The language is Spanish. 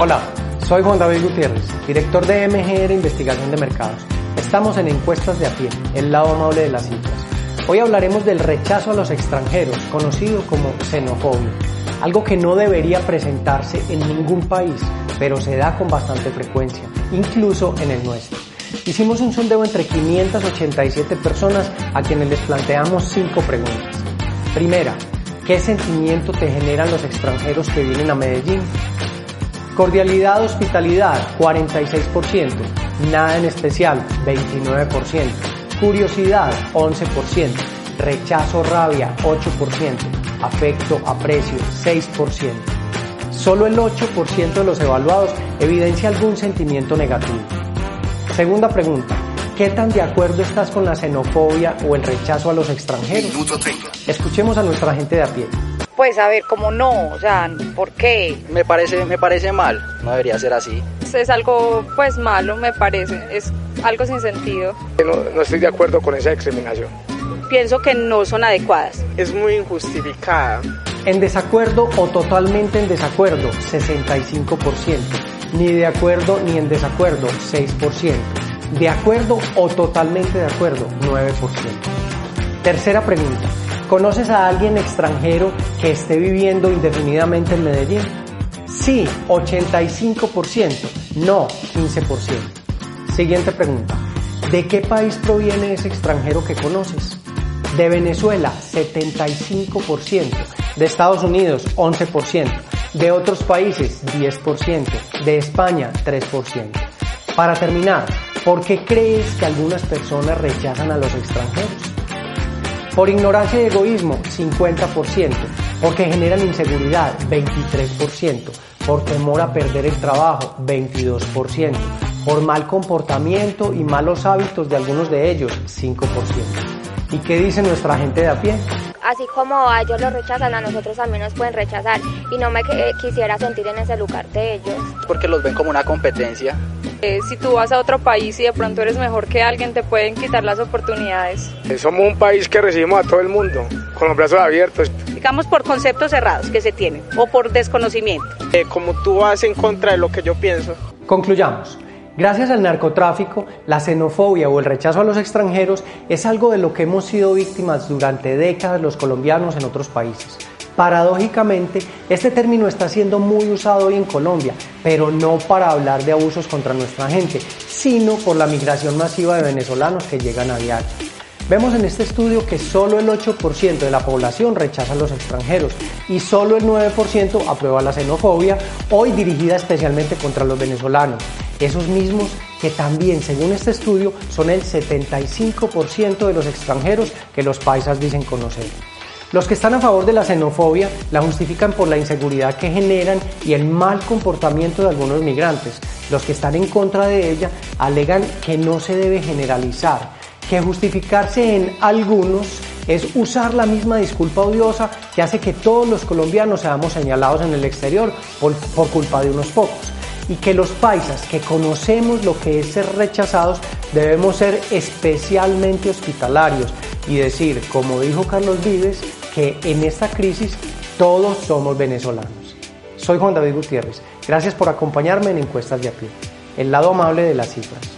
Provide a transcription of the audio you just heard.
Hola, soy Juan David Gutiérrez, director de MGR Investigación de Mercados. Estamos en Encuestas de a pie, el lado amable de las cifras. Hoy hablaremos del rechazo a los extranjeros, conocido como xenofobia, algo que no debería presentarse en ningún país, pero se da con bastante frecuencia, incluso en el nuestro. Hicimos un sondeo entre 587 personas a quienes les planteamos cinco preguntas. Primera, ¿qué sentimiento te generan los extranjeros que vienen a Medellín? Cordialidad, hospitalidad, 46%. Nada en especial, 29%. Curiosidad, 11%. Rechazo, rabia, 8%. Afecto, aprecio, 6%. Solo el 8% de los evaluados evidencia algún sentimiento negativo. Segunda pregunta. ¿Qué tan de acuerdo estás con la xenofobia o el rechazo a los extranjeros? Escuchemos a nuestra gente de a pie pues a ver, como no, o sea, ¿por qué? Me parece, me parece mal, no debería ser así. Es algo pues malo, me parece, es algo sin sentido. No, no estoy de acuerdo con esa discriminación. Pienso que no son adecuadas. Es muy injustificada. En desacuerdo o totalmente en desacuerdo, 65%. Ni de acuerdo ni en desacuerdo, 6%. De acuerdo o totalmente de acuerdo, 9%. Tercera pregunta. ¿Conoces a alguien extranjero que esté viviendo indefinidamente en Medellín? Sí, 85%. No, 15%. Siguiente pregunta. ¿De qué país proviene ese extranjero que conoces? De Venezuela, 75%. De Estados Unidos, 11%. De otros países, 10%. De España, 3%. Para terminar, ¿por qué crees que algunas personas rechazan a los extranjeros? Por ignorancia y egoísmo, 50%. Porque generan inseguridad, 23%. Por temor a perder el trabajo, 22%. Por mal comportamiento y malos hábitos de algunos de ellos, 5%. ¿Y qué dice nuestra gente de a pie? Así como a ellos los rechazan, a nosotros también nos pueden rechazar y no me quisiera sentir en ese lugar de ellos. Porque los ven como una competencia. Eh, si tú vas a otro país y de pronto eres mejor que alguien, te pueden quitar las oportunidades. Eh, somos un país que recibimos a todo el mundo con los brazos abiertos. Digamos por conceptos cerrados que se tienen o por desconocimiento. Eh, como tú vas en contra de lo que yo pienso. Concluyamos. Gracias al narcotráfico, la xenofobia o el rechazo a los extranjeros es algo de lo que hemos sido víctimas durante décadas los colombianos en otros países. Paradójicamente, este término está siendo muy usado hoy en Colombia, pero no para hablar de abusos contra nuestra gente, sino por la migración masiva de venezolanos que llegan a diario. Vemos en este estudio que solo el 8% de la población rechaza a los extranjeros y solo el 9% aprueba la xenofobia, hoy dirigida especialmente contra los venezolanos esos mismos que también, según este estudio, son el 75% de los extranjeros que los paisas dicen conocer. Los que están a favor de la xenofobia la justifican por la inseguridad que generan y el mal comportamiento de algunos migrantes. Los que están en contra de ella alegan que no se debe generalizar, que justificarse en algunos es usar la misma disculpa odiosa que hace que todos los colombianos seamos señalados en el exterior por, por culpa de unos pocos y que los paisas que conocemos lo que es ser rechazados debemos ser especialmente hospitalarios y decir, como dijo Carlos Vives, que en esta crisis todos somos venezolanos. Soy Juan David Gutiérrez. Gracias por acompañarme en Encuestas de a pie, el lado amable de las cifras.